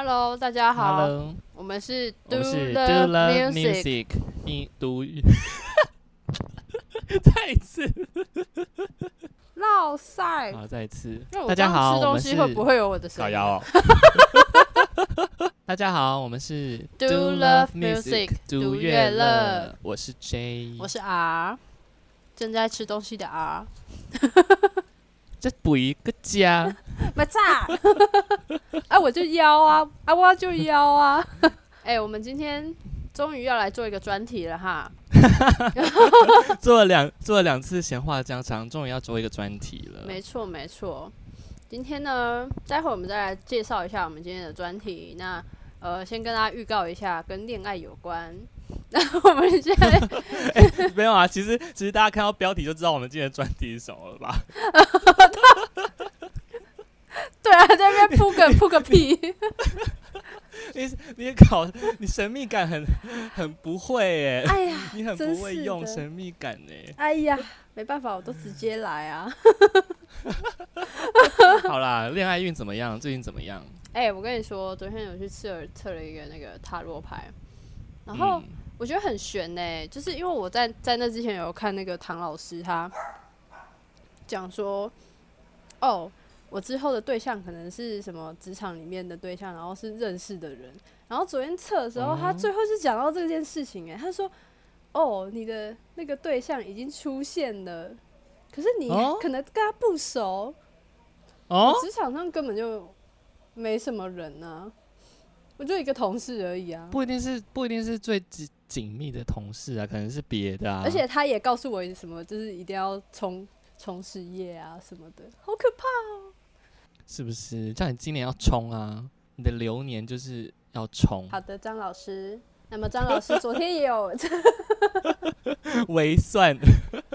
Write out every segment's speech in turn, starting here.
Hello，大家好。Hello，我们是我们是 Do Love Love Music，Music，你读，再一次，绕赛。好，再一次。大家好，刚吃东我们是西会不会有我的声音？哦。大家好，我们是 Do Love Music，读读乐乐。乐乐，我是 J，我是 R，正在吃东西的 R。这补一个家，没炸，啊，我就腰啊，啊，我就腰啊。哎、我们今天终于要来做一个专题了哈。做了两做了两次闲话家常，终于要做一个专题了。没错，没错。今天呢，待会儿我们再来介绍一下我们今天的专题。那呃，先跟大家预告一下，跟恋爱有关。那我们现在没有啊，其实其实大家看到标题就知道我们今天的专题是什么了吧？对啊，在那边铺个铺个屁。你你搞你神秘感很很不会耶，哎呀，你很不会用神秘感呢。哎呀，没办法，我都直接来啊。好啦，恋爱运怎么样？最近怎么样？哎、我跟你说，昨天有去测了测了一个那个塔罗牌，然后。嗯我觉得很悬呢、就是因为我在在那之前有看那个唐老师他讲说，哦，我之后的对象可能是什么职场里面的对象，然后是认识的人。然后昨天测的时候，他嗯最后是讲到这件事情、哎，他说，哦，你的那个对象已经出现了，可是你哦可能跟他不熟，哦，职场上根本就没什么人呢、我就一个同事而已啊。不一定是不一定是最紧紧密的同事啊，可能是别的啊。而且他也告诉我什么，就是一定要冲冲事业啊什么的，好可怕哦。是不是叫你今年要冲啊？你的流年就是要冲，好的，张老师。那么张老师昨天也有 微算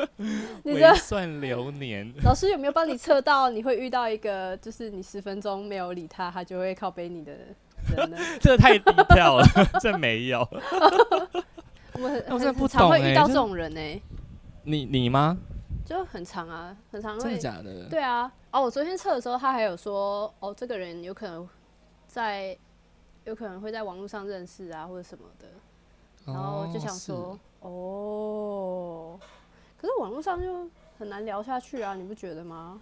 你的微算流年。老师有没有帮你测到你会遇到一个就是你十分钟没有理他，他就会靠背你的人呢？这个太低调了，这没有。我我真的不很常会遇到这种人呢、你你吗？就很长啊，很长真的。假的？对啊，哦，我昨天测的时候，他还有说，哦，这个人有可能在，有可能会在网络上认识啊，或者什么的。然后就想哦说，哦，可是网络上就很难聊下去啊，你不觉得吗？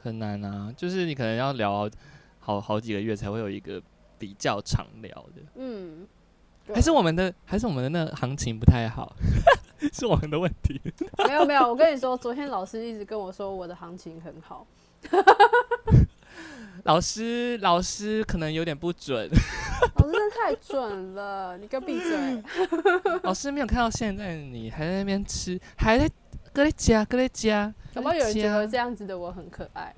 很难啊，就是你可能要聊好好几个月才会有一个比较常聊的。嗯，还是我们的还是我们的那个行情不太好，是我们的问题。没有没有，我跟你说，昨天老师一直跟我说我的行情很好，老师老师可能有点不准，老师真的太准了，你给我闭嘴！老师没有看到现在你还在那边吃，还在搁在家搁在家。有没有有人觉得这样子的我很可爱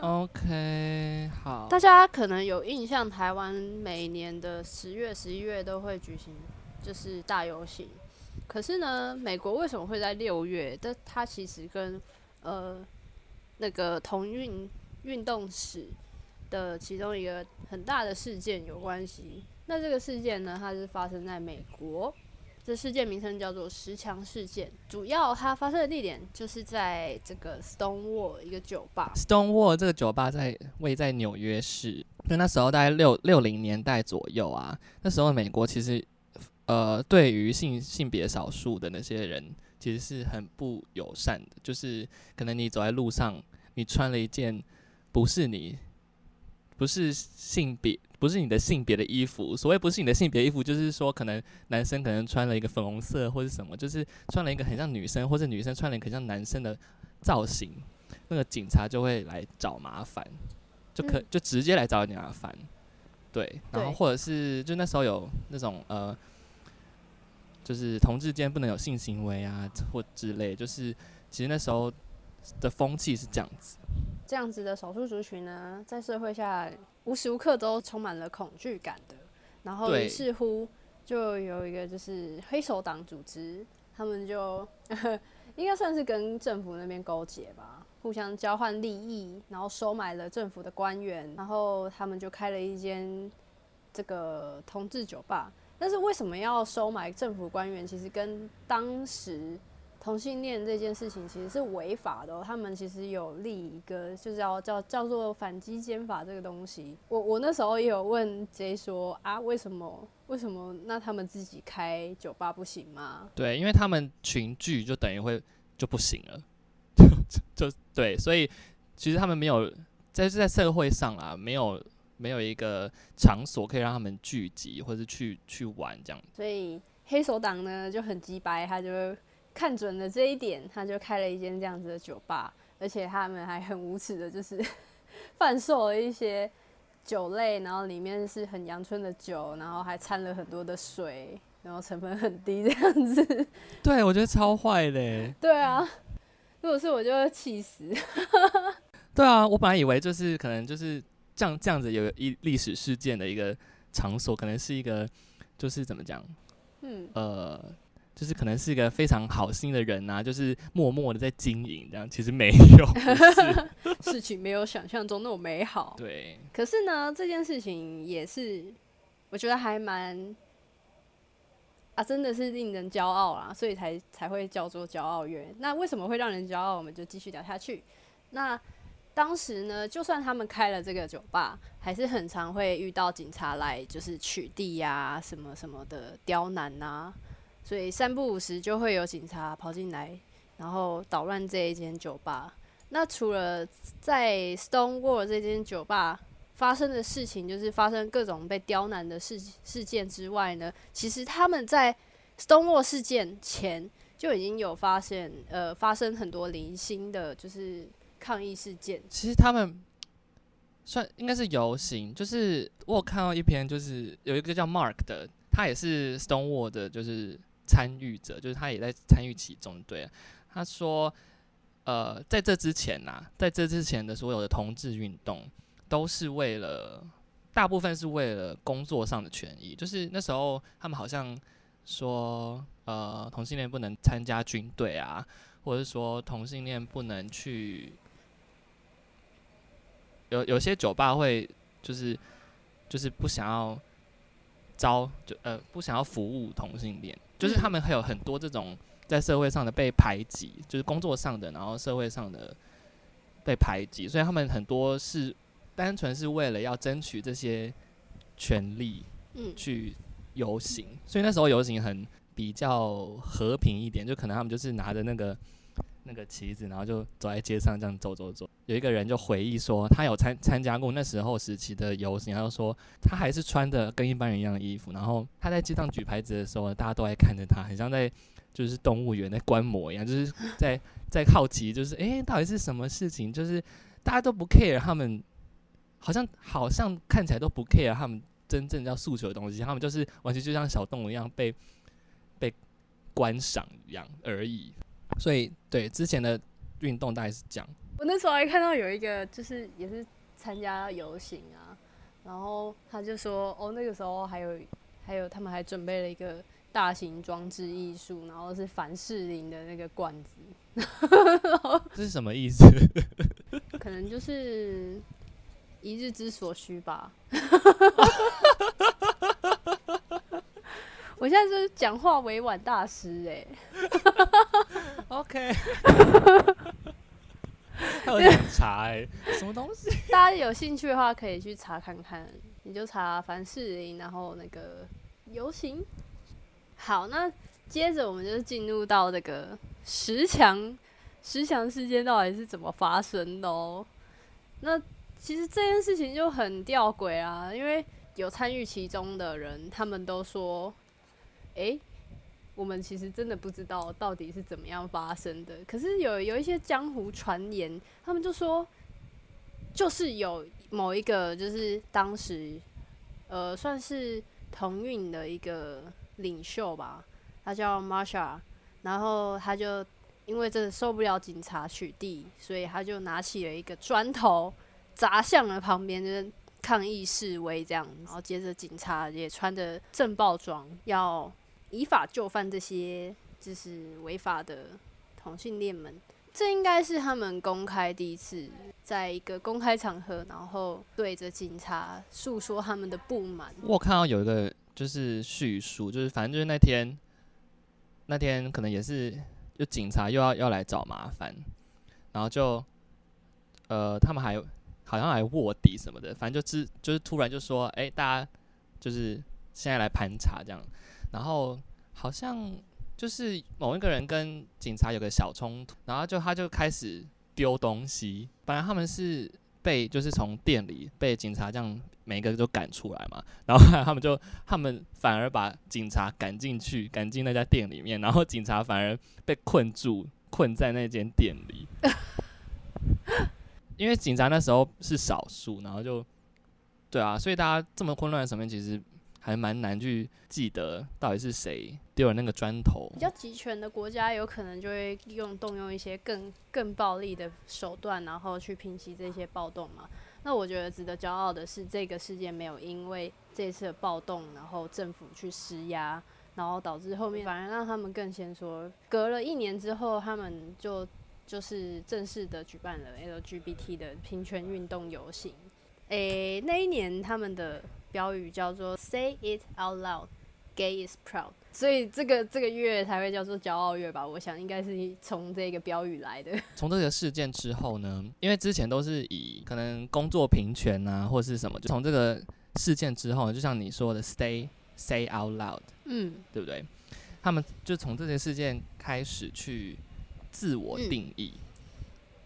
？OK，好。大家可能有印象，台湾每年的十月、十一月都会举行就是大游行。可是呢，美国为什么会在六月？但它其实跟呃那个同运运动史的其中一个很大的事件有关系。那这个事件呢，它是发生在美国。这事件名称叫做十强事件，主要它发生的地点就是在这个 Stonewall 一个酒吧。Stonewall 这个酒吧在位在纽约市，就那时候大概六六零年代左右啊，那时候美国其实呃对于性性别少数的那些人其实是很不友善的，就是可能你走在路上，你穿了一件不是你不是性别不是你的性别的衣服，所谓不是你的性别衣服，就是说可能男生可能穿了一个粉红色或者什么，就是穿了一个很像女生，或者女生穿了一个很像男生的造型，那个警察就会来找麻烦，就可、嗯。就直接来找你麻烦，对，然后或者是就那时候有那种呃，就是同志间不能有性行为啊或之类，就是其实那时候的风气是这样子，这样子的少数族群呢，在社会下无时无刻都充满了恐惧感的。然后对于是乎，就有一个就是黑手党组织，他们就 应该算是跟政府那边勾结吧，互相交换利益，然后收买了政府的官员，然后他们就开了一间这个同志酒吧。但是为什么要收买政府官员？其实跟当时同性恋这件事情其实是违法的、哦，他们其实有立一个就是要叫叫做反击奸法这个东西。我我那时候也有问 J 说啊，为什么为什么那他们自己开酒吧不行吗？对，因为他们群聚就等于会就不行了，就就对，所以其实他们没有在在社会上啊，没有没有一个场所可以让他们聚集或者去去玩这样。所以黑手党呢就很鸡掰，他就看准了这一点，他就开了一间这样子的酒吧，而且他们还很无耻的，就是 贩售了一些酒类，然后里面是很阳春的酒，然后还掺了很多的水，然后成分很低这样子。对，我觉得超坏的欸。对啊，如果是我就会气死。对啊，我本来以为就是可能就是这样这样子有一历史事件的一个场所，可能是一个就是怎么讲，嗯，呃，就是可能是一个非常好心的人呐、就是默默的在经营这样，其实没有，事情没有想象中那么美好。对，可是呢，这件事情也是我觉得还蛮啊，真的是令人骄傲啦，所以才才会叫做骄傲月。那为什么会让人骄傲？我们就继续聊下去。那当时呢，就算他们开了这个酒吧，还是很常会遇到警察来，就是取缔呀、什么什么的刁难呐、所以三不五时就会有警察跑进来，然后捣乱这一间酒吧。那除了在 Stonewall 这间酒吧发生的事情，就是发生各种被刁难的事事件之外呢，其实他们在 Stonewall 事件前就已经有发现，呃，发生很多零星的，就是抗议事件。其实他们算应该是游行，就是我有看到一篇，就是有一个叫 Mark 的，他也是 Stonewall 的，就是参与者，就是他也在参与其中。对，他说，呃，在这之前呐、在这之前的所有的同志运动，都是为了大部分是为了工作上的权益，就是那时候他们好像说，呃，同性恋不能参加军队啊，或者说同性恋不能去有有些酒吧会就是就是不想要招就呃不想要服务同性恋，就是他们会有很多这种在社会上的被排挤，就是工作上的，然后社会上的被排挤，所以他们很多是单纯是为了要争取这些权利嗯，去游行，所以那时候游行很比较和平一点，就可能他们就是拿着那个那个旗子，然后就走在街上这样走走走。有一个人就回忆说，他有参参加过那时候时期的游行，他就说他还是穿的跟一般人一样的衣服，然后他在街上举牌子的时候，大家都在看着他，很像在就是动物园在观摩一样，就是在在好奇，就是诶，到底是什么事情？就是大家都不 care 他们，好像好像看起来都不 care 他们真正要诉求的东西，他们就是完全就像小动物一样被被观赏一样而已。所以对之前的运动大概是这样。我那时候还看到有一个，就是也是参加游行啊，然后他就说，哦，那个时候还有还有他们还准备了一个大型装置艺术，然后是凡士林的那个罐子，这是什么意思？可能就是一日之所需吧。我现在是讲话委婉大师哎、OK，还有点查哎、什么东西？大家有兴趣的话可以去查看看，你就查凡士林，然后那个游行。好，那接着我们就进入到这个十强，十强事件到底是怎么发生的哦？那其实这件事情就很吊诡啊，因为有参与其中的人，他们都说，诶、我们其实真的不知道到底是怎么样发生的。可是有有一些江湖传言，他们就说，就是有某一个，就是当时，呃，算是同运的一个领袖吧，他叫 Marsha，然后他就因为真的受不了警察取缔，所以他就拿起了一个砖头砸向了旁边，就是抗议示威这样，然后接着警察也穿着正暴装，要依法就范这些就是违法的同性恋们。这应该是他们公开第一次在一个公开场合，然后对着警察诉说他们的不满。我看到有一个就是叙述，就是反正就是那天那天可能也是就警察又要要来找麻烦，然后就呃他们还好像还卧底什么的，反正就是就是突然就说，哎、大家就是现在来盘查这样，然后好像就是某一个人跟警察有个小冲突，然后就他就开始丢东西，本来他们是被就是从店里被警察这样每一个都赶出来嘛，然后后来他们就他们反而把警察赶进去，赶进那家店里面，然后警察反而被困住，困在那间店里。因为警察那时候是少数，然后就对啊，所以大家这么混乱的场面，其实还蛮难去记得到底是谁丢了那个砖头比。较集权的国家，有可能就会用动用一些更更暴力的手段，然后去平息这些暴动嘛。那我觉得值得骄傲的是，这个事件没有因为这次的暴动，然后政府去施压，然后导致后面反而让他们更先说，隔了一年之后，他们就就是正式的举办了 LGBT 的平权运动游行。诶、那一年他们的标语叫做 “Say it out loud, gay is proud”，所以这个这个月才会叫做骄傲月吧？我想应该是从这个标语来的。从这个事件之后呢，因为之前都是以可能工作平权啊，或是什么，就从这个事件之后呢，就像你说的，stay say out loud，嗯，对不对？他们就从这些事件开始去自我嗯定义。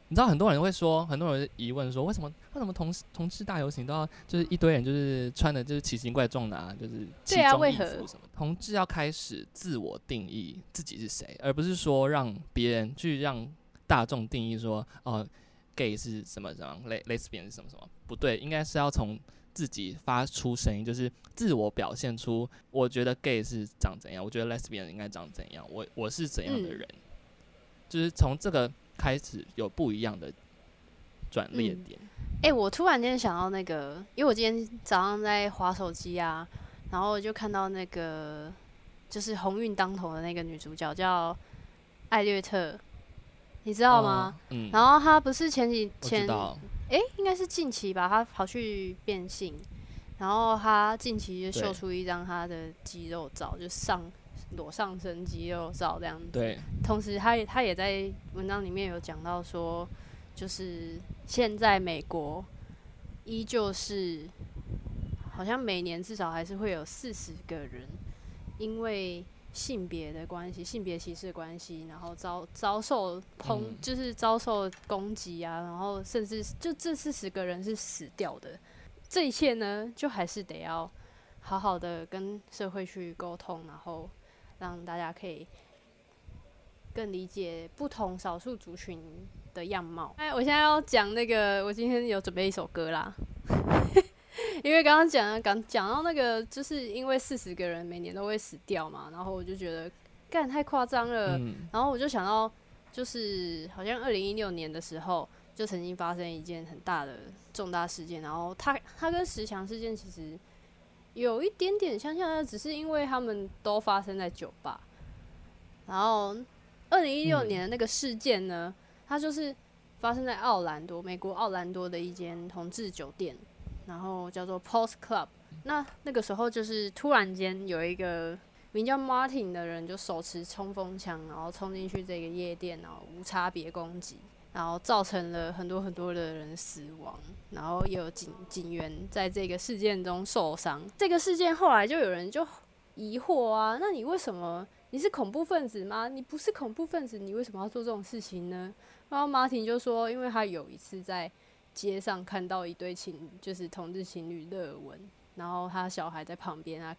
你知道很多人会说，很多人疑问说，为什么为什么同同志大游行都要就是一堆人就是穿的就是奇形怪状的啊，就是奇对啊装异为何服什么？同志要开始自我定义自己是谁，而不是说让别人去让大众定义说哦，gay 是什么什么，les lesbian 是什么什么？不对，应该是要从自己发出声音，就是自我表现出，我觉得 gay 是长怎样，我觉得 lesbian 应该长怎样，我我是怎样的嗯人，就是从这个开始有不一样的转捩嗯点。诶，我突然间想到那个，因为我今天早上在划手机啊，然后就看到那个就是鸿运当头的那个女主角叫艾略特，你知道吗？哦？嗯，然后她不是前几前道，诶，应该是近期吧，她跑去变性，然后她近期就秀出一张她的肌肉照，就上裸上身肌肉照这样子。对，同时他也他也在文章里面有讲到说，就是现在美国依旧是好像每年至少还是会有四十个人因为性别的关系、性别歧视的关系，然后遭遭受抨，嗯就是遭受攻击啊，然后甚至就这四十个人是死掉的。这一切呢，就还是得要好好的跟社会去沟通，然后让大家可以更理解不同少数族群的样貌。哎，我现在要讲那个，我今天有准备一首歌啦，因为刚刚讲了刚讲到那个，就是因为四十个人每年都会死掉嘛，然后我就觉得干太夸张了，嗯，然后我就想到，就是好像二零一六年的时候，就曾经发生一件很大的重大事件，然后他他跟十强事件其实有一点点相像的，只是因为他们都发生在酒吧。然后二零一六嗯年的那个事件呢，它就是发生在奥兰多，美国奥兰多的一间同志酒店，然后叫做 Post Club。那那个时候就是突然间有一个名叫 Martin 的人就手持冲锋枪，然后冲进去这个夜店，然后无差别攻击，然后造成了很多很多的人死亡，然后也有警警员在这个事件中受伤。这个事件后来就有人就疑惑啊，那你为什么你是恐怖分子吗？你不是恐怖分子，你为什么要做这种事情呢？然后马婷就说，因为他有一次在街上看到一对情，就是同志情侣热吻，然后他小孩在旁边啊。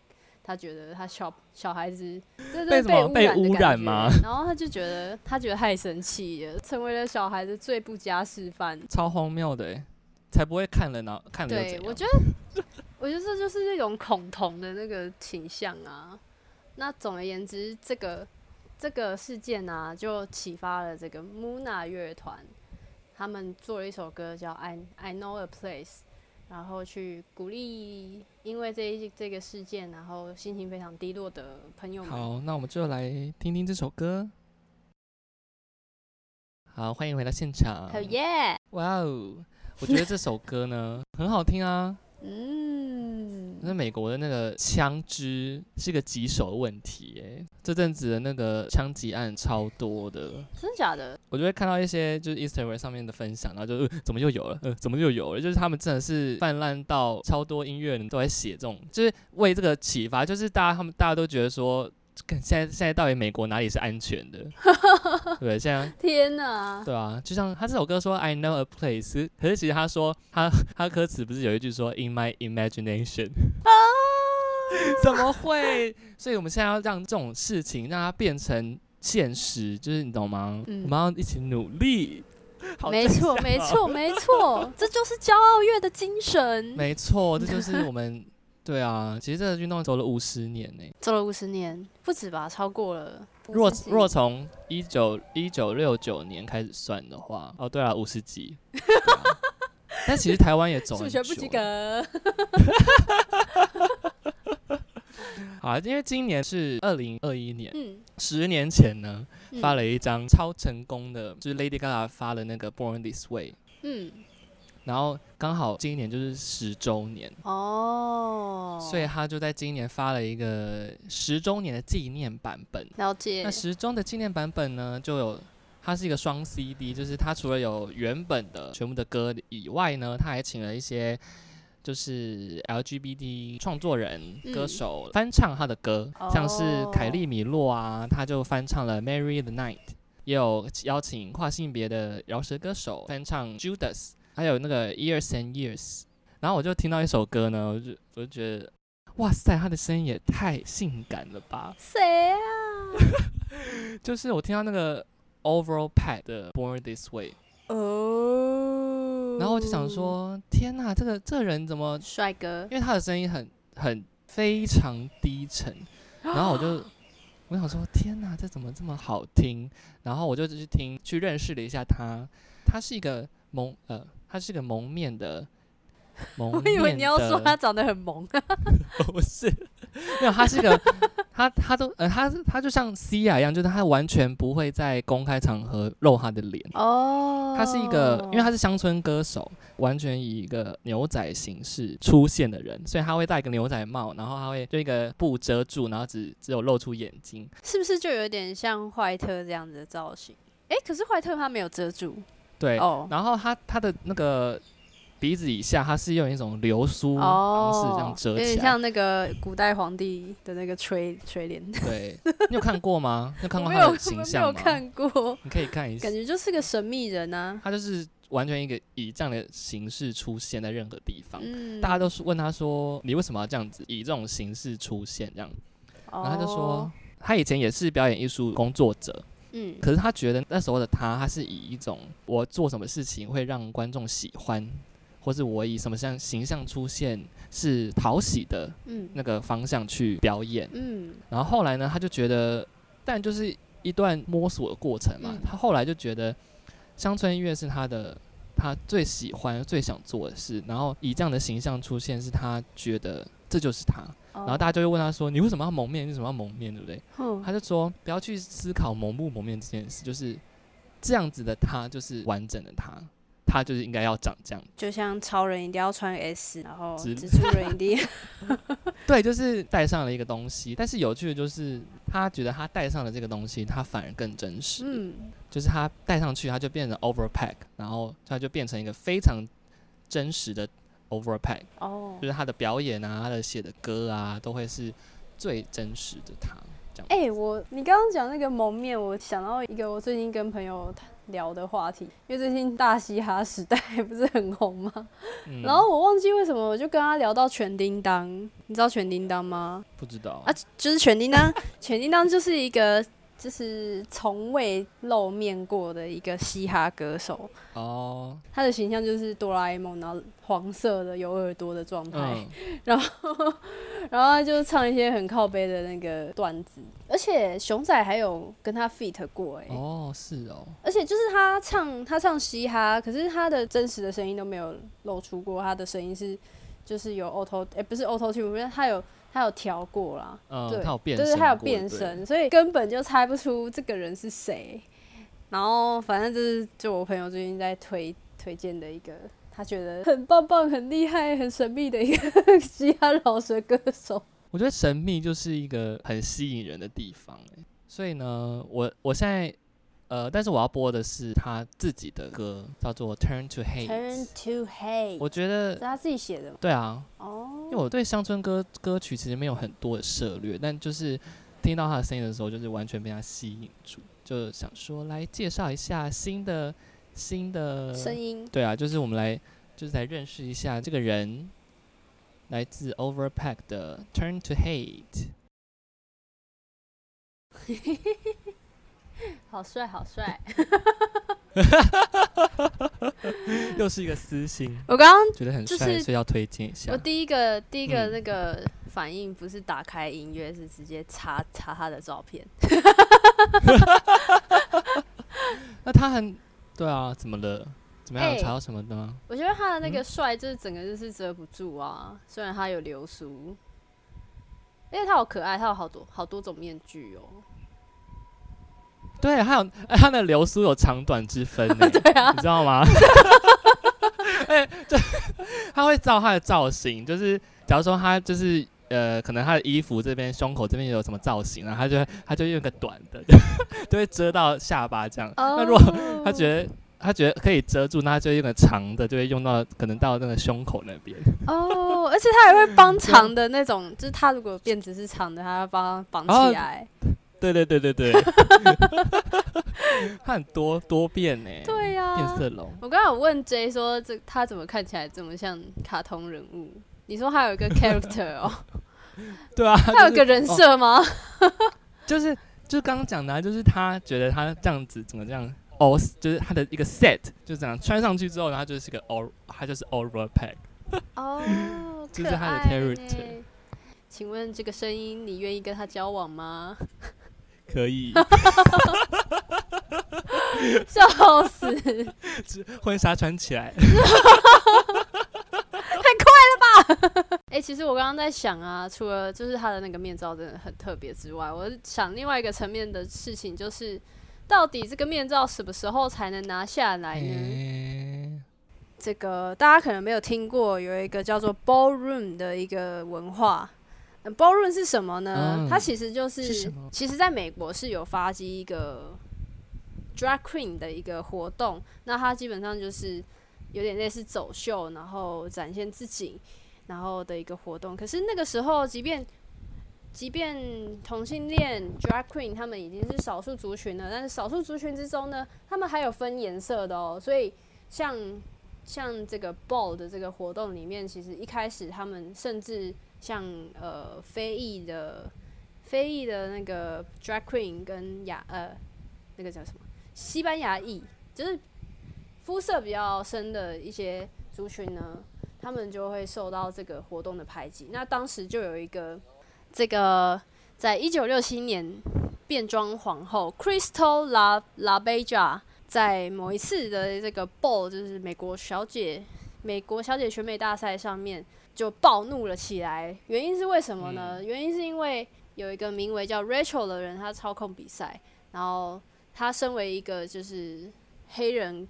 觉得他小小孩子这被被污污染吗然后他就觉得他觉得太生气了，成为了小孩子最不佳示范。超荒谬的欸，才不会看了呢，看了又对我觉得，我觉得这就是那种恐同的那个倾向啊。那总而言之，这个这个事件啊，就启发了这个 Muna 乐团，他们做了一首歌叫《I I Know a Place》，然后去鼓励因为这一这个事件，然后心情非常低落的朋友们。好，那我们就来听听这首歌。好，欢迎回到现场。好耶！哇哦，我觉得这首歌呢很好听啊。嗯，那美国的那个枪支是个棘手的问题，哎，这阵子的那个枪击案超多的，真的假的？我就会看到一些就是 Instagram 上面的分享，然后就、呃、怎么又有了，呃，怎么又有了？就是他们真的是泛滥到超多音乐人都在写这种，就是为这个启发，就是大家他们大家都觉得说，看现在现在到底美国哪里是安全的？对，现在 天哪！对啊，就像他这首歌说 I know a place，可是其实他说他他歌词不是有一句说 In my imagination，啊 怎么会？所以我们现在要让这种事情让它变成现实，就是你懂吗？嗯我们要一起努力。好没错，没哦，错，没错，这就是骄傲乐的精神。没错，这就是我们对啊。其实这个运动走了五十年呢、走了五十年，不止吧，超过了。若若从一九一九六九年开始算的话，哦，对啊，五十几。啊但其实台湾也走了数学不及格，好啊，因为今年是二零二一年，嗯，十年前呢嗯发了一张超成功的，就是 Lady Gaga 发了那个 Born This Way，嗯，然后刚好今年就是十周年，哦，所以他就在今年发了一个十周年的纪念版本。了解那。十周的纪念版本呢，就有它是一个双 CD，就是它除了有原本的全部的歌以外呢，他还请了一些就是 LGBT 创作人、嗯歌手翻唱他的歌，像是凯哦利米洛啊，他就翻唱了《Marry the Night》，也有邀请跨性别的饶舌歌手翻唱 Judas，还有那个 Years and Years。然后我就听到一首歌呢，我就我就觉得，哇塞，他的声音也太性感了吧！谁啊？就是我听到那个 Overall Pad 的 Born This Way，哦，然后我就想，说，天呐，这个这个人怎么？帅哥因为他的声音很很非常低沉，然后我就 我想说，天呐，这怎么这么好听？然后我就去听，去认识了一下他，他是一个蒙呃，他是个蒙面的 蒙我面的，以为你要说他长得很萌，不是，没有，他是一个，他他都呃，他他就像 C 亚一样，就是他完全不会在公开场合露他的脸。哦，他是一个，因为他是乡村歌手，完全以一个牛仔形式出现的人，所以他会戴一个牛仔帽，然后他会就一个布遮住，然后只只有露出眼睛。是不是就有点像怀特这样子的造型？哎，可是怀特他没有遮住对，哦然后他他的那个鼻子以下，他是用一种流苏方式这样哦，遮起来。有点像那个古代皇帝的那个垂垂帘。对，你有看过吗？你有看过他的形象吗？有看过，你可以看一下感。觉就是个神秘人啊。他就是完全一个以这样的形式出现在任何地方。嗯，大家都是问他说：“你为什么要这样子以这种形式出现？”这样，然然后他就说，他以前也是表演艺术工作者，嗯，可是他觉得那时候的他，他是以一种我做什么事情会让观众喜欢，或是我以什么像形象出现是讨喜的嗯那个方向去表演。嗯然后后来呢，他就觉得，但就是一段摸索的过程嘛。嗯他后来就觉得，乡村音乐是他的他最喜欢、最想做的事，然后以这样的形象出现，是他觉得这就是他。然然后大家就会问他说：“你为什么要蒙面？你为什么要蒙面？对不对？”嗯他就说：“不要去思考蒙不蒙面这件事，就是这样子的他，就是完整的他，他就是应该要长这样。就像超人一定要穿 S，然后之蜘蛛人一定对，就是带上了一个东西。但是有趣的就是，他觉得他带上了这个东西，他反而更真实。嗯就是他戴上去，他就变成 overpack，然后他就变成一个非常真实的 overpack，哦就。是他的表演啊，他的写的歌啊，都会是最真实的他。这样，哎、我你刚刚讲那个蒙面，我想到一个我最近跟朋友聊的话题，因为最近大嘻哈时代不是很红吗？嗯然后我忘记为什么，我就跟他聊到全叮当，你知道全叮当吗？不知道啊，就是全叮当，全叮当就是一个就是从未露面过的一个嘻哈歌手，哦，他的形象就是哆啦 A 梦，然后黄色的有耳朵的状态，嗯，然后 然后他就唱一些很靠背的那个段子，而且熊仔还有跟他 feat 过哎、哦，是哦，而且就是他唱他唱嘻哈，可是他的真实的声音都没有露出过，他的声音是就是有 auto 哎、不是 auto tune，他有他有调过啦，嗯，对，他有变对对，声过，他有变对，声，所以根本就猜不出这个人是谁。然后反正就是就我朋友最近在推推荐的一个他觉得很棒棒、很厉害、很神秘的一个 嘻哈饶舌歌手。我觉得神秘就是一个很吸引人的地方，所以呢，我我现在呃，但是我要播的是他自己的歌，叫做《Turn to Hate》。Turn to Hate，我觉得是得他自己写的吗对啊，哦因为我对乡村歌歌曲其实没有很多的涉略，但就是听到他的声音的时候，就是完全被他吸引住，就想说来介绍一下新的新的声音。对啊，就是我们来就是来认识一下这个人，来自 Overpack 的 Turn to Hate。好帅，好帅！又是一个私心，我刚刚觉得很帅，就是所以要推荐一下我。第一个第一个嗯那个反应不是打开音乐，是直接查查他的照片。那他很对啊，怎么了？怎么样？查到什么的吗？我觉得他的那个嗯帅，就是整个就是遮不住啊。虽然他有流苏，因为他好可爱，他有好多好多种面具哦。对，还有哎，他的流苏有长短之分 呢，对啊你知道吗？哎，就他会照他的造型，就是假如说他就是呃，可能他的衣服这边胸口这边有什么造型，然后他就他就用个短的，就会遮到下巴这样。那如果他觉得他觉得可以遮住，那他就用个长的，就会用到可能到那个胸口那边。哦，而且他还会帮长的那种，就是他如果辫子是长的，他要帮绑哦起来。对对对对对，他很多多变呢，对呀、变色龙。我刚刚有问 J 说，这他怎么看起来这么像卡通人物？你说他有一个 character 哦，对啊，他有就是个人设吗？就是就是刚刚讲的、啊，就是他觉得他这样子怎么这样 all，就是他的一个 set 就这样穿上去之后，然后他就是个 all，他就是 over pack。哦，就是他的 character。请问这个声音，你愿意跟他交往吗？可以，笑死！婚纱穿起来。太快了吧 哎、其实我刚刚在想啊，除了就是他的那个面罩真的很特别之外，我想另外一个层面的事情就是，到底这个面罩什么时候才能拿下来呢？诶这个大家可能没有听过，有一个叫做 ballroom 的一个文化。呃 ballroom 是什么呢？嗯它其实就是是什么其实在美国是有发起一个 drag queen 的一个活动，那它基本上就是有点类似走秀，然后展现自己，然后的一个活动。可是那个时候，即便即便同性恋 drag queen 他们已经是少数族群了，但是少数族群之中呢，他们还有分颜色的哦。所以像像这个 ball 的这个活动里面，其实一开始他们甚至像呃非裔的非裔的那个 drag queen 跟亚呃那个叫什么西班牙裔，就是肤色比较深的一些族群呢，他们就会受到这个活动的排挤。那当时就有一个这个在一九六七年变装皇后 Crystal La La Beja 在某一次的这个 ball，就是美国小姐美国小姐选美大赛上面就暴怒了起来。原因是为什么呢？原因是因为有一个名为叫 Rachel 的人，他操控比赛，然后他身为一个就是黑人，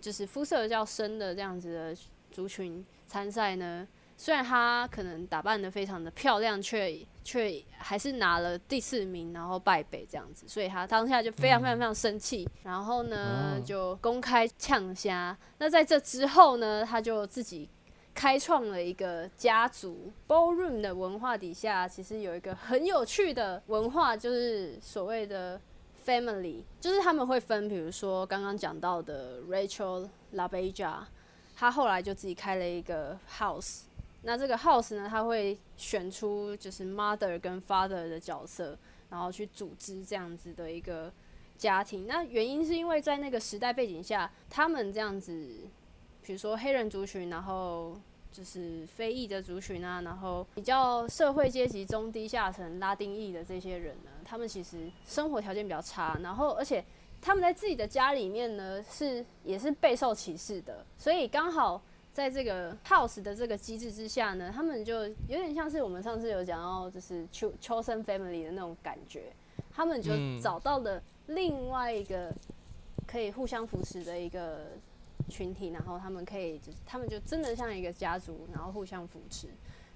就是肤色较深的这样子的族群参赛呢，虽然他可能打扮的非常的漂亮，却却还是拿了第四名，然后败北这样子，所以他当下就非常非常非常生气，然后呢哦就公开呛虾。那在这之后呢，他就自己开创了一个家族 ballroom 的文化底下，其实有一个很有趣的文化，就是所谓的 family，就是他们会分，比如说刚刚讲到的 Rachel LaBeja，她后来就自己开了一个 house。那这个 house 呢，他会选出就是 mother 跟 father 的角色，然后去组织这样子的一个家庭。那原因是因为在那个时代背景下，他们这样子，比如说黑人族群，然后就是非裔的族群啊，然后比较社会阶级中低下层拉丁裔的这些人呢，他们其实生活条件比较差，然后而且他们在自己的家里面呢是也是备受歧视的，所以刚好在这个 house 的这个机制之下呢，他们就有点像是我们上次有讲到，就是秋秋生 family 的那种感觉，他们就嗯。找到了另外一个可以互相扶持的一个群体，然后他们可以就是他们就真的像一个家族，然后互相扶持，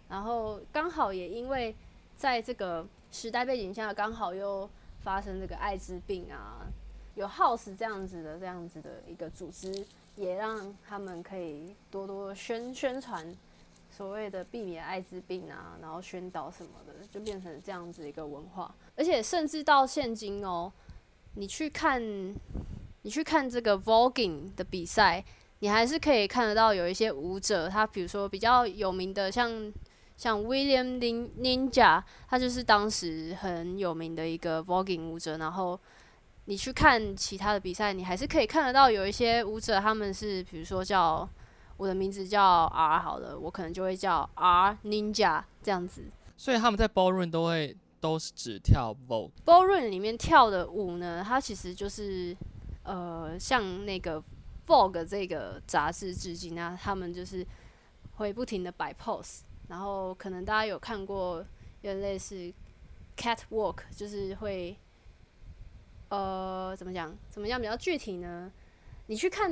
然后刚好也因为在这个时代背景下，刚好又发生这个艾滋病啊，有 House 这样子的这样子的一个组织，也让他们可以多多宣宣传所谓的避免艾滋病啊，然后宣导什么的，就变成这样子一个文化，而且甚至到现今哦，你去看。你去看这个 voguing 的比赛，你还是可以看得到有一些舞者，他比如说比较有名的，像像 William Ninja，他就是当时很有名的一个 voguing 舞者。然后你去看其他的比赛，你还是可以看得到有一些舞者，他们是比如说叫我的名字叫 R 好了，我可能就会叫 R Ninja 这样子。所以他们在 ballroom 都会都是只跳 vogue。ballroom 里面跳的舞呢，它其实就是。呃，像那个《Vogue》这个杂志致敬啊，他们就是会不停的摆 pose，然后可能大家有看过，有点类似 catwalk，就是会呃怎么讲？怎么样比较具体呢？你去看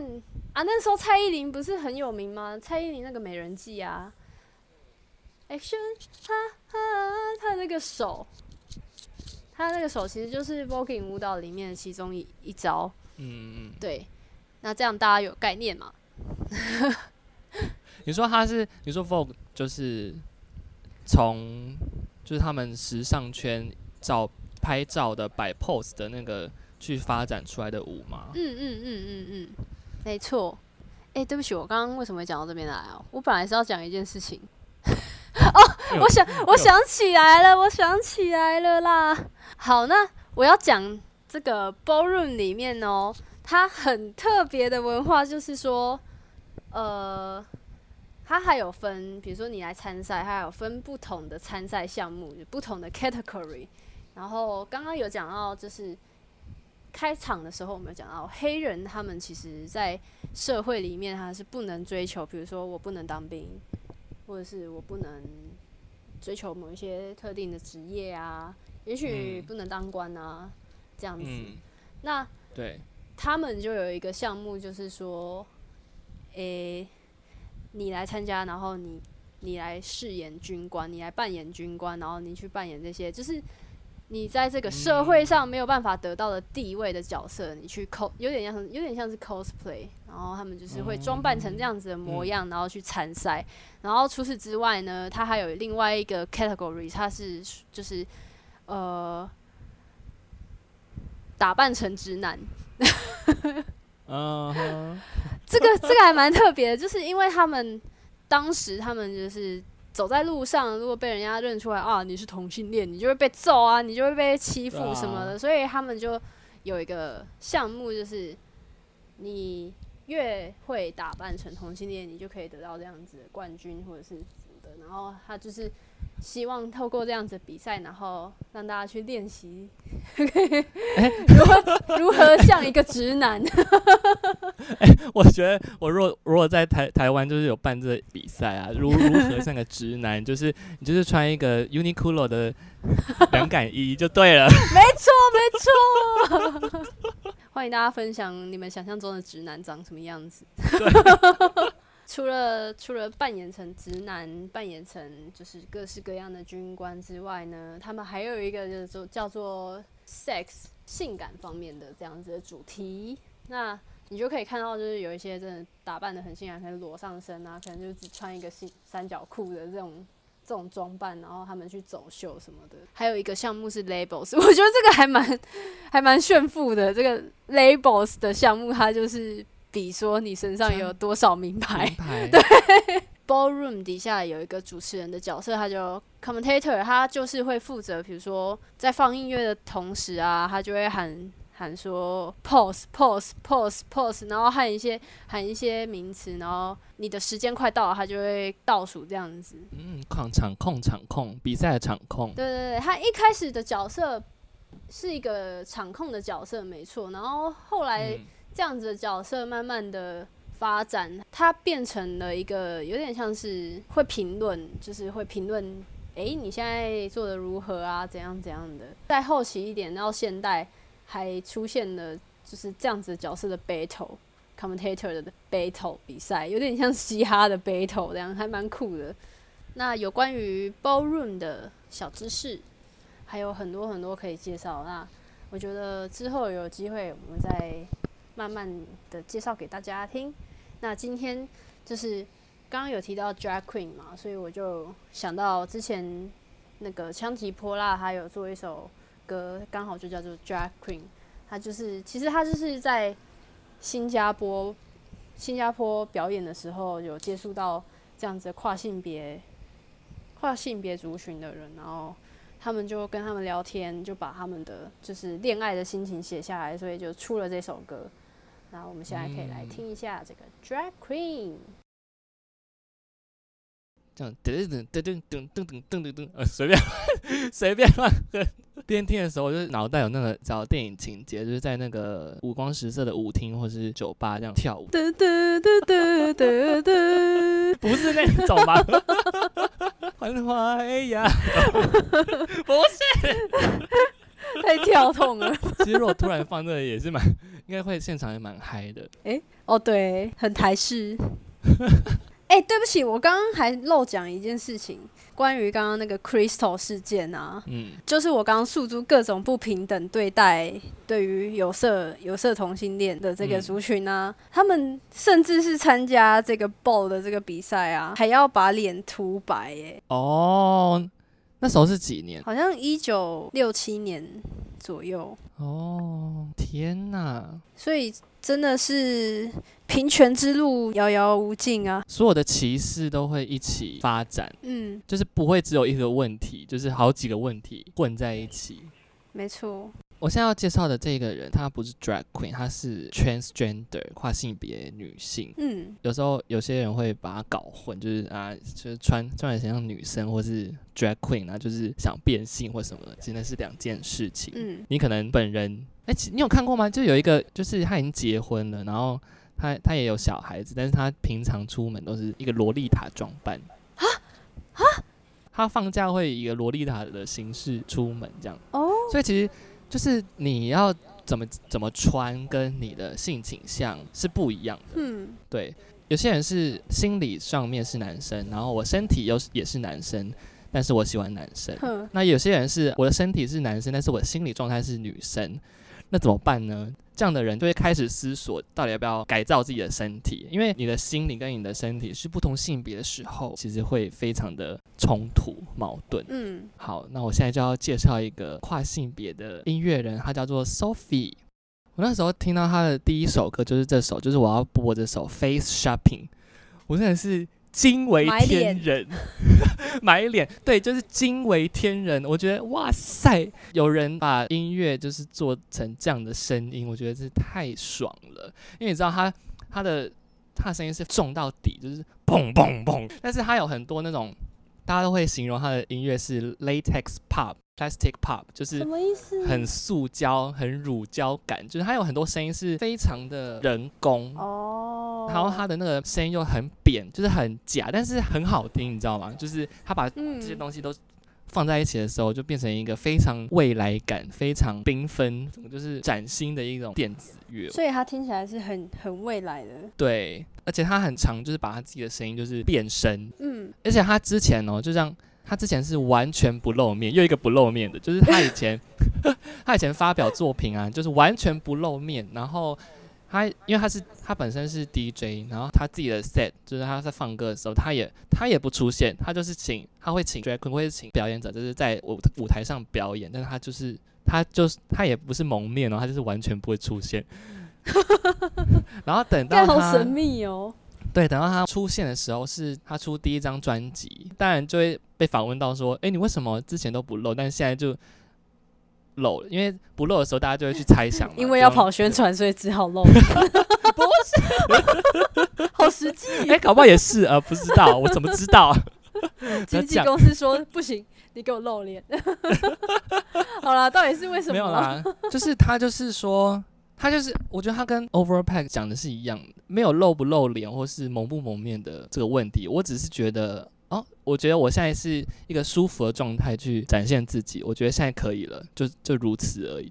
啊，那时候蔡依林不是很有名吗？蔡依林那个美人计啊，action，哈哈，她那个手，她那个手其实就是 voguing 舞蹈里面的其中一一招。嗯嗯，对，那这样大家有概念吗？你说他是，你说 Vogue 就是从就是他们时尚圈照拍照的摆 pose 的那个去发展出来的舞吗？嗯嗯嗯嗯嗯，没错。哎，对不起，我刚刚为什么会讲到这边来啊？我本来是要讲一件事情。哦，我想，我想起来了，我想起来了啦。好，那我要讲。这个 ballroom 里面哦，它很特别的文化，就是说，呃，它还有分，比如说你来参赛，它还有分不同的参赛项目，不同的 category。然后刚刚有讲到，就是开场的时候，我们有讲到黑人他们其实在社会里面，他是不能追求，比如说我不能当兵，或者是我不能追求某一些特定的职业啊，也许不能当官啊。这样子，那对，他们就有一个项目，就是说，诶，你来参加，然后你你来饰演军官，你来扮演军官，然后你去扮演这些，就是你在这个社会上没有办法得到的地位的角色，你去 cos，有点像有点像是 cosplay，然后他们就是会装扮成这样子的模样，然后去参赛。然后除此之外呢，他还有另外一个 category，它是就是呃。打扮成直男，嗯，这个这个还蛮特别的，就是因为他们当时他们就是走在路上，如果被人家认出来啊，你是同性恋，你就会被揍啊，你就会被欺负什么的，所以他们就有一个项目，就是你越会打扮成同性恋，你就可以得到这样子的冠军或者是什么的，然后他就是。希望透过这样子比赛，然后让大家去练习 如何如何像一个直男。哎，我觉得我若如果在台台湾就是有办这比赛啊，如如何像个直男，就是你就是穿一个 Uniqlo 的凉感衣就对了。没错，没错。欢迎大家分享你们想象中的直男长什么样子。除了除了扮演成直男，扮演成就是各式各样的军官之外呢，他们还有一个就是说叫做 sex 性感方面的这样子的主题。那你就可以看到，就是有一些真的打扮的很性感，可能裸上身啊，可能就只穿一个三三角裤的这种这种装扮，然后他们去走秀什么的。还有一个项目是 labels，我觉得这个还蛮还蛮炫富的。这个 labels 的项目，它就是。比说你身上有多少名牌？对，ballroom 底下有一个主持人的角色，他就 commentator，他就是会负责，比如说在放音乐的同时啊，他就会喊喊说 pause pause pause pause，然后喊一些喊一些名词，然后你的时间快到了，他就会倒数这样子。嗯，控场控场控比赛的场控。对对对，他一开始的角色是一个场控的角色，没错，然后后来。这样子的角色慢慢的发展，他变成了一个有点像是会评论，就是会评论，哎，你现在做的如何啊？怎样怎样的？再后期一点到现代，还出现了就是这样子角色的 battle，commentator 的 battle 比赛，有点像嘻哈的 battle 这样，还蛮酷的。那有关于 ballroom 的小知识，还有很多很多可以介绍。那我觉得之后有机会，我们再慢慢的介绍给大家听。那今天就是刚刚有提到 drag queen 嘛，所以我就想到之前那个枪吉波拉，他有做一首歌，刚好就叫做 drag queen。他就是其实他就是在新加坡新加坡表演的时候，有接触到这样子跨性别跨性别族群的人，然后。他们就跟他们聊天，就把他们的就是恋爱的心情写下来，所以就出了这首歌。那我们现在可以来听一下这个 Drag Queen。这样噔噔噔噔噔噔噔噔噔，呃，随便 随便乱哼。边听的时候，我就脑袋有那个找电影情节，就是在那个五光十色的舞厅或是酒吧这样跳舞。噔噔噔噔噔噔，不是那种吗？欢花呀，不是，太跳痛了。其实如果突然放这个也是蛮，应该会现场也蛮嗨的。哎，哦对，很台式。哎，对不起，我刚刚还漏讲一件事情，关于刚刚那个 Crystal 事件啊，嗯，就是我刚刚诉诸各种不平等对待，对于有色有色同性恋的这个族群啊，他们甚至是参加这个 ball 的这个比赛啊，还要把脸涂白，哎，哦，那时候是几年？好像一九六七年左右。哦，天哪！所以。真的是平权之路遥遥无尽啊！所有的歧视都会一起发展，嗯，就是不会只有一个问题，就是好几个问题混在一起。没错。我现在要介绍的这个人，她不是 drag queen，她是 transgender 跨性别女性。嗯，有时候有些人会把她搞混，就是啊，就是穿穿的像女生，或是 drag queen 啊，就是想变性或什么的，其实是两件事情。嗯，你可能本人，哎，你有看过吗？就有一个，就是他已经结婚了，然后他他也有小孩子，但是他平常出门都是一个洛丽塔装扮。啊啊！他放假会以一个洛丽塔的形式出门，这样。哦，所以其实。就是你要怎么怎么穿，跟你的性倾向是不一样的。嗯，对，有些人是心理上面是男生，然后我身体又也是男生，但是我喜欢男生。那有些人是我的身体是男生，但是我心理状态是女生。那怎么办呢？这样的人就会开始思索，到底要不要改造自己的身体？因为你的心灵跟你的身体是不同性别的时候，其实会非常的冲突矛盾。嗯，好，那我现在就要介绍一个跨性别的音乐人，他叫做 Sophie。我那时候听到他的第一首歌就是这首，就是我要播这首 Face Shopping，我真的是。惊为天人，买脸 对，就是惊为天人。我觉得哇塞，有人把音乐就是做成这样的声音，我觉得是太爽了。因为你知道他他的他的声音是重到底，就是砰砰砰。但是他有很多那种大家都会形容他的音乐是 latex pop。Plastic pop 就是？很塑胶、很乳胶感，就是它有很多声音是非常的人工哦。然后他的那个声音又很扁，就是很假，但是很好听，你知道吗？就是他把这些东西都放在一起的时候，就变成一个非常未来感、非常缤纷、就是崭新的一种电子乐。所以他听起来是很很未来的。对，而且他很长，就是把他自己的声音就是变声。嗯，而且他之前哦，就像。他之前是完全不露面，又一个不露面的，就是他以前，他以前发表作品啊，就是完全不露面。然后他因为他是他本身是 DJ，然后他自己的 set 就是他在放歌的时候，他也他也不出现，他就是请他会请 drag queen 会请表演者，就是在舞舞台上表演，但是他就是他就是他也不是蒙面哦，他就是完全不会出现。然后等到他神秘哦。对，等到他出现的时候，是他出第一张专辑，当然就会被访问到说：“哎，你为什么之前都不露，但现在就露了？因为不露的时候，大家就会去猜想。因为要跑宣传，所以只好露。不是，好实际。哎，搞不好也是啊，不知道，我怎么知道？经纪公司说不行，你给我露脸。好了，到底是为什么？没有啦，就是他就是说。他就是，我觉得他跟 Overpack 讲的是一样的，没有露不露脸或是蒙不蒙面的这个问题。我只是觉得，哦，我觉得我现在是一个舒服的状态去展现自己，我觉得现在可以了，就就如此而已。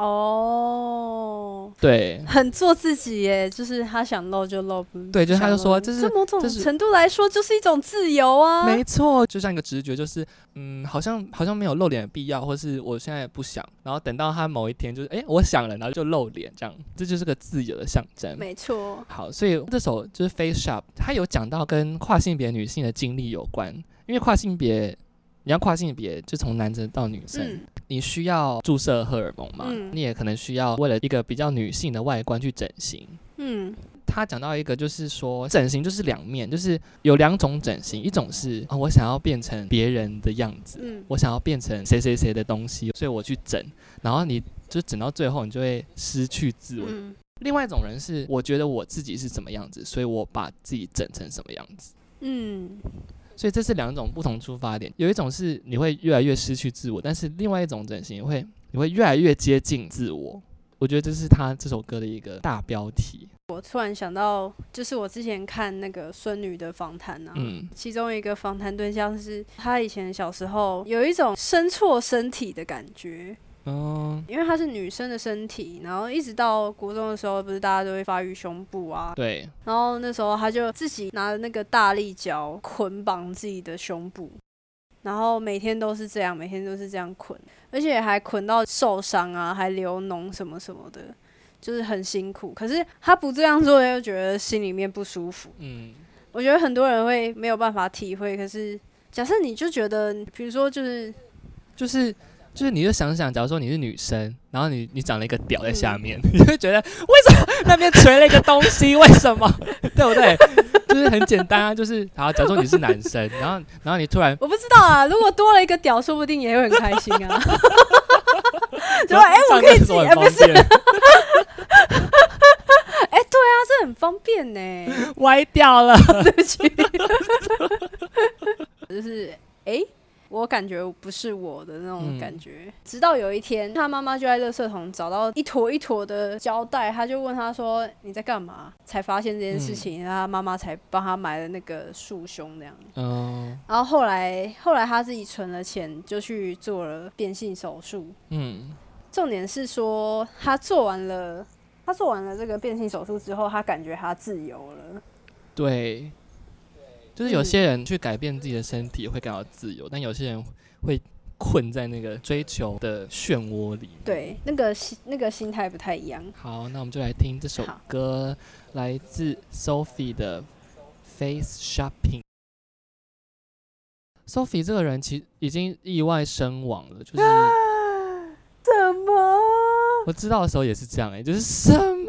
哦，对。很做自己耶，就是他想露就露，不对，就是他就说想露。这是这某种程度来说就是一种自由啊。没错，就像一个直觉，就是嗯，好像好像没有露脸的必要，或是我现在不想，然后等到他某一天就是哎、诶我想了，然后就露脸，这样这就是个自由的象征。没错，好，所以这首就是 Face Shop，他有讲到跟跨性别女性的经历有关，因为跨性别，你要跨性别，就从男生到女生，嗯你需要注射荷尔蒙嘛，嗯你也可能需要为了一个比较女性的外观去整形。嗯他讲到一个，就是说整形就是两面，就是有两种整形，一种是啊、我想要变成别人的样子，嗯我想要变成谁谁谁的东西，所以我去整，然后你就整到最后，你就会失去自我。嗯另外一种人是，我觉得我自己是怎么样子，所以我把自己整成什么样子。嗯所以这是两种不同出发点，有一种是你会越来越失去自我，但是另外一种整形会你会越来越接近自我。我觉得这是他这首歌的一个大标题。我突然想到，就是我之前看那个孙女的访谈啊，嗯其中一个访谈对象是她以前小时候有一种生错身体的感觉，嗯，因为她是女生的身体，然后一直到国中的时候，不是大家都会发育胸部啊，对，然后那时候她就自己拿着那个大力胶捆绑自己的胸部，然后每天都是这样，每天都是这样捆，而且还捆到受伤啊，还流脓什么什么的，就是很辛苦。可是她不这样做，又觉得心里面不舒服。嗯，我觉得很多人会没有办法体会，可是假设你就觉得，比如说就是就是就是，你就想想，假如说你是女生，然后你你长了一个屌在下面，你会觉得为什么那边垂了一个东西？为什么？对不对？就是很简单啊，就是好，假如说你是男生，然后然后你突然我不知道啊，如果多了一个屌，说不定也会很开心啊。就说哎、我可以自己，哎、不是，是哎、对啊，这很方便呢。歪掉了。对不起，就是哎、我感觉不是我的那种嗯感觉。直到有一天，他妈妈就在垃圾桶找到一坨一坨的胶带，他就问他说：“你在干嘛？”才发现这件事情，然后他妈妈才帮他买了那个束胸那样。嗯然后后来，后来他自己存了钱，就去做了变性手术。嗯重点是说，他做完了，他做完了这个变性手术之后，他感觉他自由了。对，就是有些人去改变自己的身体会感到自由，但有些人会困在那个追求的漩涡里。对，那个心那个心态不太一样。好，那我们就来听这首歌，来自 Sophie 的《Face Shopping》。Sophie 这个人其实已经意外身亡了，就是怎么？我知道的时候也是这样哎、就是什么？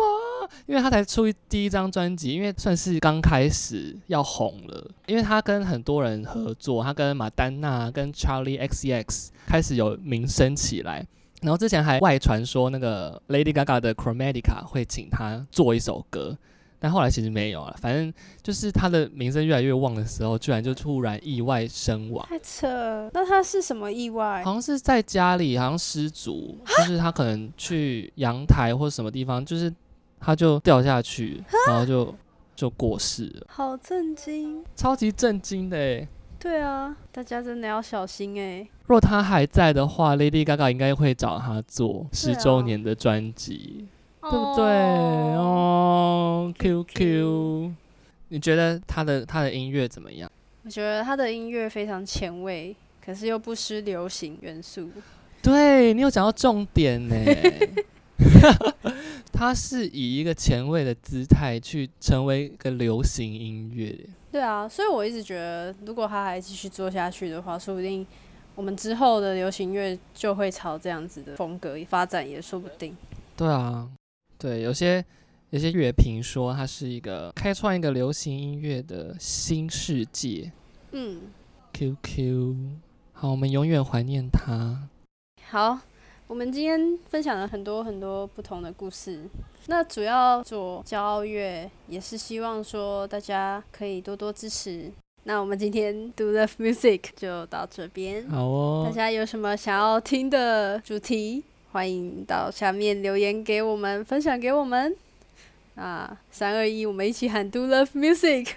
因为他才出第一张专辑，因为算是刚开始要红了，因为他跟很多人合作，他跟马丹娜、跟 Charlie XCX 开始有名声起来。然后之前还外传说那个 Lady Gaga 的 Chromatica 会请他做一首歌，但后来其实没有了。反正就是他的名声越来越旺的时候，居然就突然意外身亡。太扯了！那他是什么意外？好像是在家里，好像失足，就是他可能去阳台或什么地方，就是他就掉下去，然后就就过世了，好震惊！超级震惊的诶。对啊，大家真的要小心哎、若他还在的话，Lady Gaga 应该会找他做十周年的专辑，对不对？哦，QQ，你觉得他的他的音乐怎么样？我觉得他的音乐非常前卫，可是又不失流行元素。对你有讲到重点呢。他是以一个前卫的姿态去成为一个流行音乐，对啊，所以我一直觉得，如果他还继续做下去的话，说不定我们之后的流行乐就会朝这样子的风格发展，也说不定。对啊，对，有些有些乐评说他是一个开创一个流行音乐的新世界。嗯，QQ，好，我们永远怀念他。好，我们今天分享了很多很多不同的故事。那主要做骄傲乐，也是希望说大家可以多多支持。那我们今天 Do Love Music 就到这边。好哦大，家有什么想要听的主题，欢迎到下面留言给我们，分享给我们。啊三二一，我们一起喊 Do Love Music。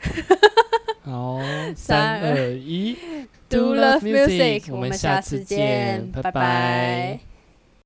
好，三三二一 Do Love Music，我我们下下次次见拜拜